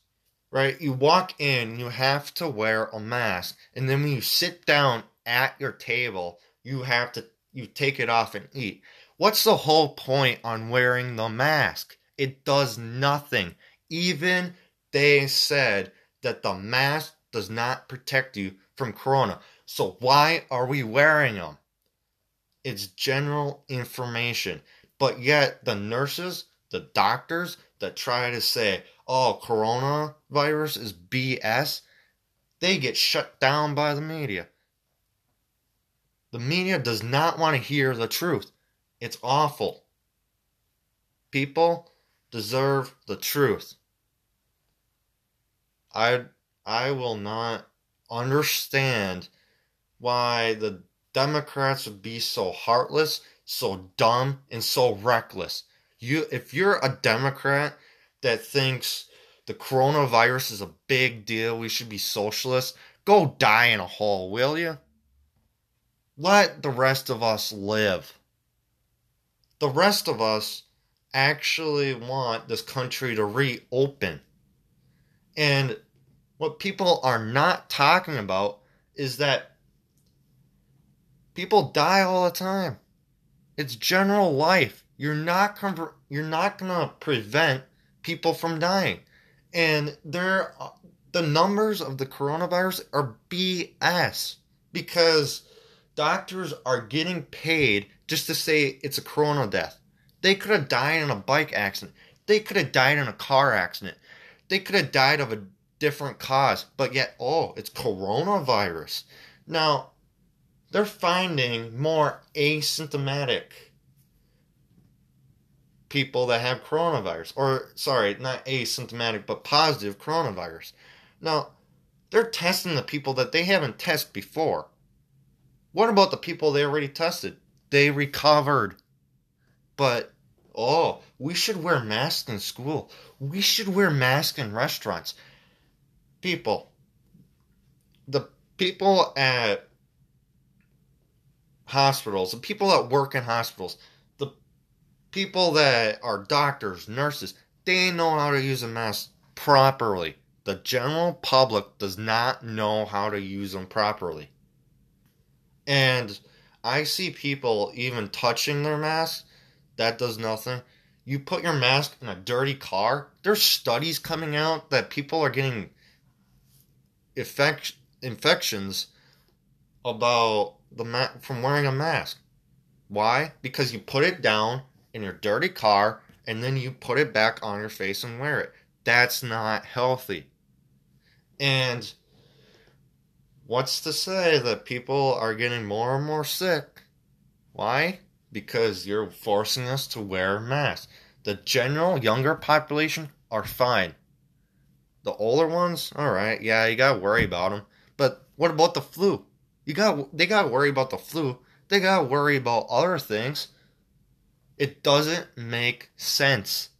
right you walk in you have to wear a mask and then when you sit down at your table you have to you take it off and eat what's the whole point on wearing the mask it does nothing even they said that the mask does not protect you from corona. So why are we wearing them? It's general information. But yet the nurses, the doctors that try to say, oh, coronavirus is BS, they get shut down by the media. The media does not want to hear the truth. It's awful. People deserve the truth. I I will not understand why the Democrats would be so heartless, so dumb, and so reckless. You if you're a Democrat that thinks the coronavirus is a big deal, we should be socialists, go die in a hole, will you? Let the rest of us live. The rest of us actually want this country to reopen. And what people are not talking about is that people die all the time. It's general life. You're not you're not to prevent people from dying. And there the numbers of the coronavirus are BS because doctors are getting paid just to say it's a corona death. They could have died in a bike accident. They could have died in a car accident. They could have died of a different cause, but yet, oh, it's coronavirus. Now, they're finding more asymptomatic people that have coronavirus. Or, sorry, not asymptomatic, but positive coronavirus. Now, they're testing the people that they haven't tested before. What about the people they already tested? They recovered. But, oh, we should wear masks in school. We should wear masks in restaurants. People, the people at hospitals, the people that work in hospitals, people that are doctors, nurses, they know how to use a mask properly. The general public does not know how to use them properly. And I see people even touching their mask. That does nothing. You put your mask in a dirty car. There's studies coming out that people are getting effect, infections about the ma- from wearing a mask. Why? Because you put it down in your dirty car and then you put it back on your face and wear it. That's not healthy. And what's to say that people are getting more and more sick? Why? Because you're forcing us to wear masks. The general younger population are fine. The older ones, all right, yeah, you gotta worry about them. But what about the flu? You got they gotta worry about the flu. They gotta worry about other things. It doesn't make sense.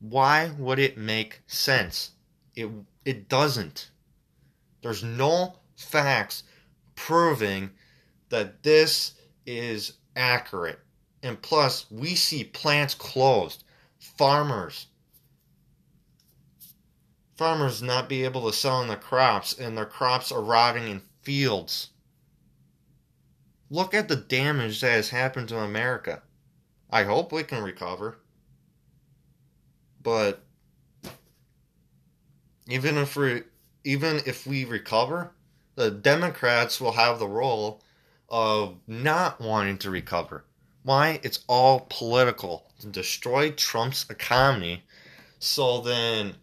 Why would it make sense? It it doesn't. There's no facts proving that this is accurate. And plus, we see plants closed, farmers farmers not be able to sell in their crops and their crops are rotting in fields. Look at the damage that has happened to America. I hope we can recover. But even if we even if we recover, the Democrats will have the role of not wanting to recover. Why? It's all political to destroy Trump's economy so then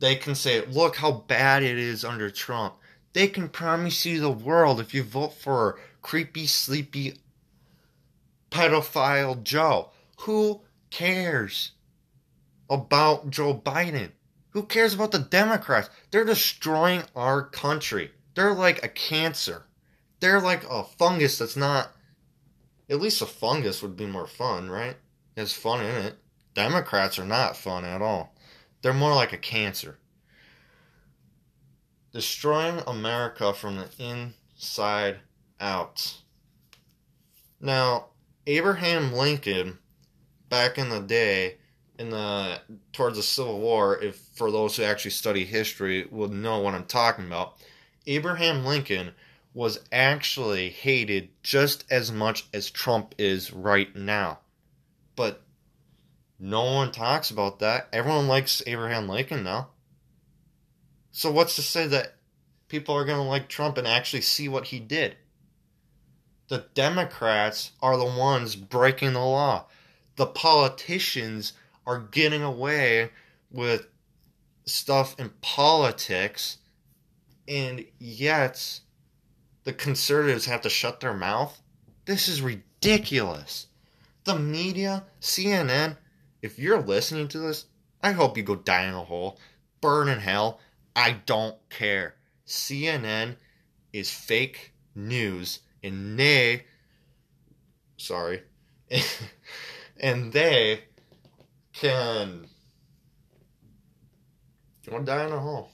they can say, look how bad it is under Trump. They can promise you the world if you vote for creepy, sleepy, pedophile Joe. Who cares about Joe Biden? Who cares about the Democrats? They're destroying our country. They're like a cancer. They're like a fungus that's not. At least a fungus would be more fun, right? There's fun in it. Democrats are not fun at all. They're more like a cancer. Destroying America from the inside out. Now, Abraham Lincoln, back in the day, in the towards the Civil War, if for those who actually study history would know what I'm talking about, Abraham Lincoln was actually hated just as much as Trump is right now. But no one talks about that. Everyone likes Abraham Lincoln now. So what's to say that people are going to like Trump and actually see what he did? The Democrats are the ones breaking the law. The politicians are getting away with stuff in politics, and yet the conservatives have to shut their mouth. This is ridiculous. The media, CNN, if you're listening to this, I hope you go die in a hole, burn in hell. I don't care. CNN is fake news, and they, sorry, and they can go die in a hole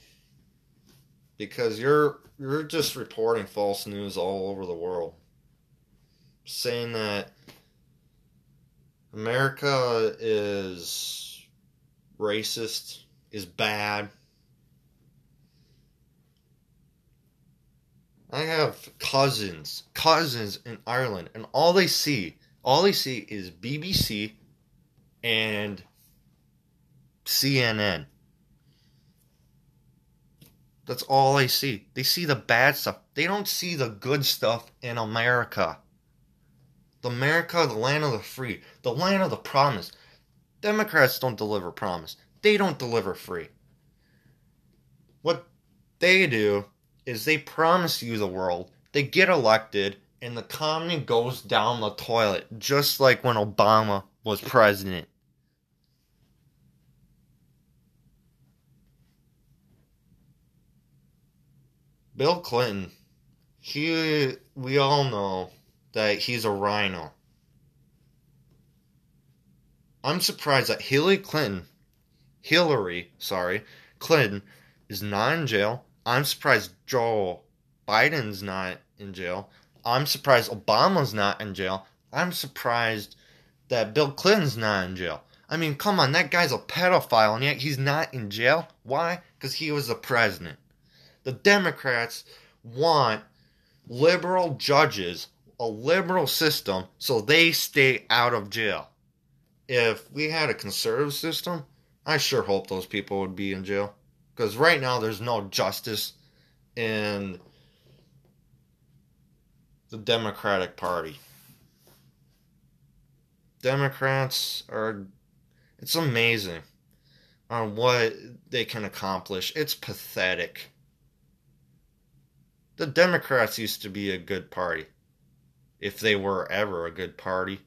because you're you're just reporting false news all over the world, saying that America is racist, is bad. I have cousins, cousins in Ireland, and all they see, all they see is BBC and CNN. That's all they see. They see the bad stuff. They don't see the good stuff in America. The America, the land of the free, the land of the promise. Democrats don't deliver promise. They don't deliver free. What they do is they promise you the world. They get elected and the economy goes down the toilet, just like when Obama was president. Bill Clinton, he we all know that he's a RINO. I'm surprised that Hillary Clinton, Hillary, sorry, Clinton is not in jail. I'm surprised Joe Biden's not in jail. I'm surprised Obama's not in jail. I'm surprised that Bill Clinton's not in jail. I mean, come on, that guy's a pedophile and yet he's not in jail. Why? Because he was the president the Democrats want liberal judges, a liberal system, so they stay out of jail. If we had a conservative system, I sure hope those people would be in jail. Because right now there's no justice in the Democratic Party. Democrats are. It's amazing on what they can accomplish. It's pathetic. The Democrats used to be a good party, if they were ever a good party.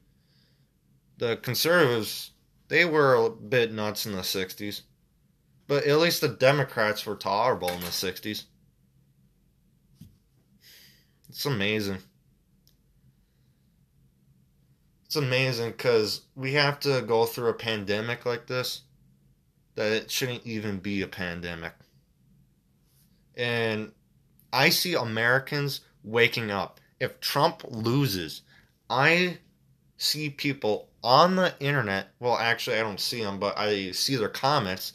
The conservatives, they were a bit nuts in the 60s, but at least the Democrats were tolerable in the 60s. It's amazing. It's amazing because we have to go through a pandemic like this that it shouldn't even be a pandemic. And I see Americans waking up. If Trump loses, I see people on the internet. Well, actually, I don't see them, but I see their comments.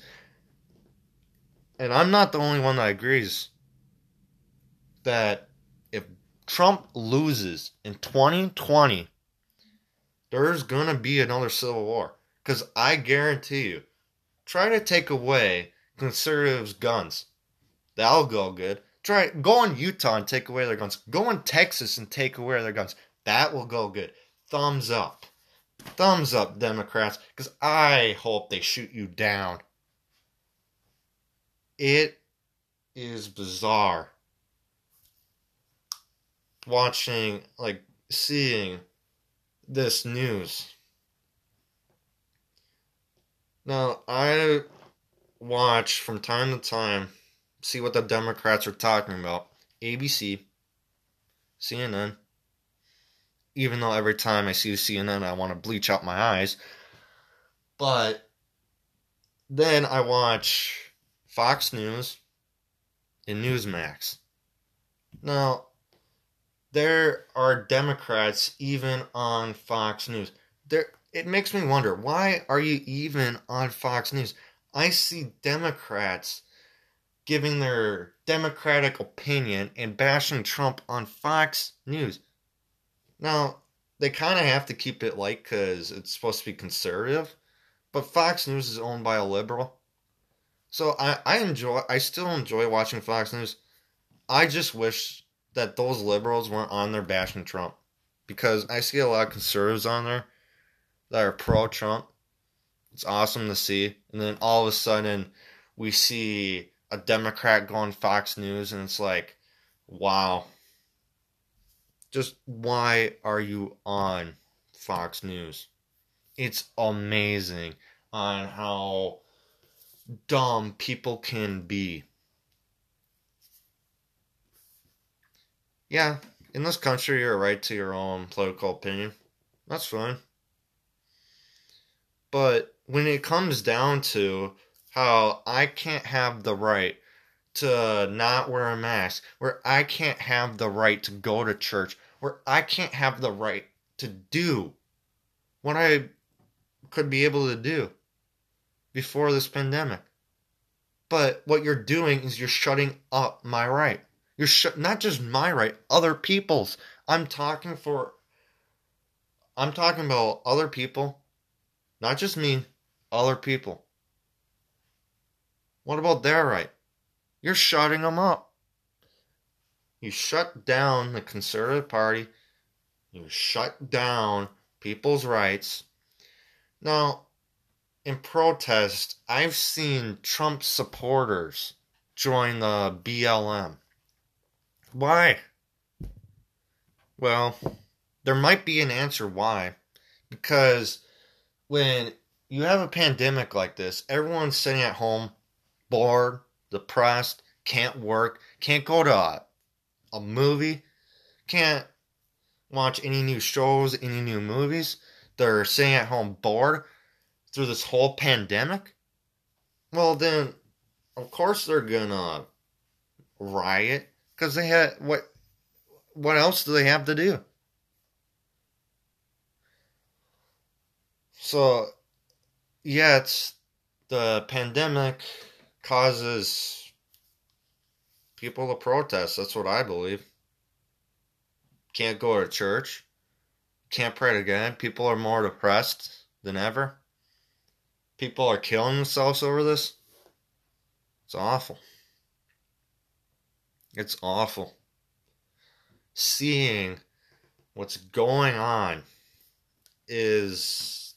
And I'm not the only one that agrees that if Trump loses in 2020, there's going to be another civil war. Because I guarantee you, try to take away conservatives' guns. That'll go good. Try go in Utah and take away their guns. Go in Texas and take away their guns. That will go good. Thumbs up. Thumbs up, Democrats, because I hope they shoot you down. It is bizarre watching, like, seeing this news. Now, I watch from time to time see what the Democrats are talking about. ABC, CNN. Even though every time I see CNN, I want to bleach out my eyes. But then I watch Fox News and Newsmax. Now, there are Democrats even on Fox News. There, it makes me wonder why are you even on Fox News? I see Democrats giving their democratic opinion and bashing Trump on Fox News. Now, they kind of have to keep it light because it's supposed to be conservative, but Fox News is owned by a liberal. So I, I enjoy, I still enjoy watching Fox News. I just wish that those liberals weren't on there bashing Trump because I see a lot of conservatives on there that are pro Trump. It's awesome to see. And then all of a sudden, we see a Democrat go on Fox News and it's like, wow, Just why are you on Fox News? It's amazing on how dumb people can be. Yeah, in this country, you're right to your own political opinion. That's fine. But when it comes down to how I can't have the right to not wear a mask, where I can't have the right to go to church, where I can't have the right to do what I could be able to do before this pandemic. But what you're doing is you're shutting up my right. You're sh- not just my right, other people's. I'm talking for I'm talking about other people, not just me, other people. What about their right? You're shutting them up. You shut down the Conservative Party. You shut down people's rights. Now, in protest, I've seen Trump supporters join the BLM. Why? Well, there might be an answer why. Because when you have a pandemic like this, everyone's sitting at home, bored, depressed, can't work, can't go to a, a movie, can't watch any new shows, any new movies. They're sitting at home bored through this whole pandemic. Well, then, of course they're gonna riot because they had what? What else do they have to do? So, yeah, it's the pandemic causes people to protest. That's what I believe. Can't go to church. Can't pray to God. People are more depressed than ever. People are killing themselves over this. It's awful. It's awful. Seeing what's going on is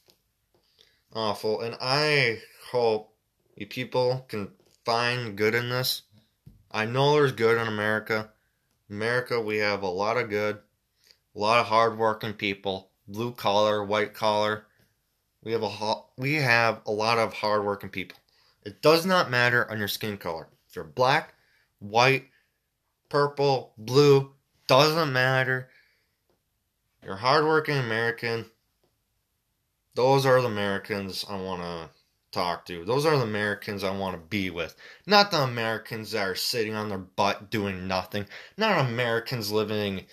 awful. And I hope you people can find good in this. I know there's good in America. America, we have a lot of good, a lot of hardworking people, blue collar, white collar. We have a we have a lot of hardworking people. It does not matter on your skin color. If you're black, white, purple, blue, doesn't matter. You're hardworking American. Those are the Americans I want to talk to. Those are the Americans I want to be with. Not the Americans that are sitting on their butt doing nothing. Not Americans living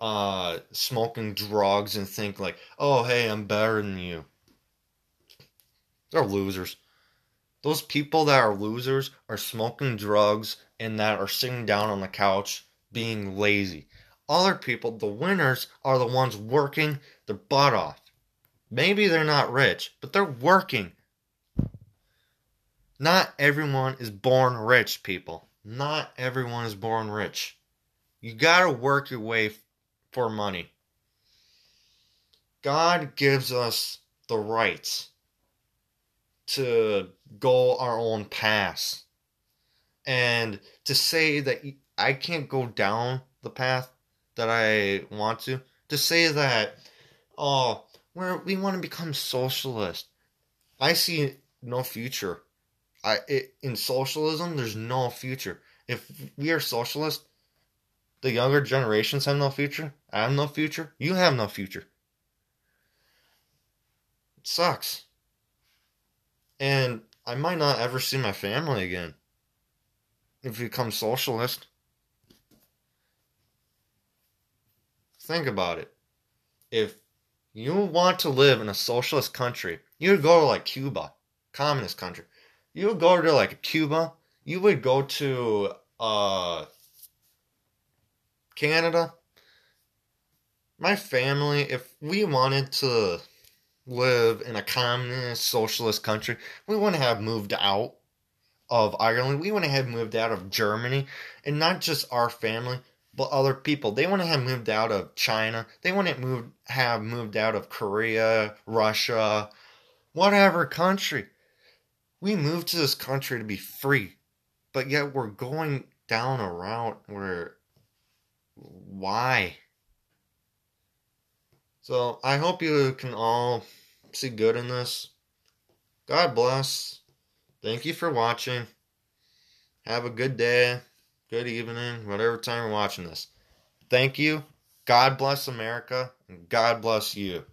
uh smoking drugs and think like, "Oh, hey, I'm better than you." They're losers. Those people that are losers are smoking drugs and that are sitting down on the couch being lazy. Other people, the winners, are the ones working their butt off. Maybe they're not rich, but they're working. Not everyone is born rich, people. Not everyone is born rich. You gotta work your way for money. God gives us the rights to go our own path. And to say that I can't go down the path that I want to, to say that, oh, we're, we want to become socialist. I see no future. I it, in socialism, there's no future. If we are socialist, the younger generations have no future. I have no future. You have no future. It sucks. And I might not ever see my family again if we become socialist. Think about it. If you want to live in a socialist country, you would go to like Cuba, communist country. You would go to like Cuba. You would go to uh, Canada. My family, if we wanted to live in a communist socialist country, we wouldn't have moved out of Ireland. We wouldn't have moved out of Germany. And not just our family, but other people. They wouldn't have moved out of China. They wouldn't move, have moved out of Korea, Russia, whatever country. We moved to this country to be free. But yet we're going down a route where. Why? So I hope you can all see good in this. God bless. Thank you for watching. Have a good day, good evening, whatever time you're watching this. Thank you. God bless America, and God bless you.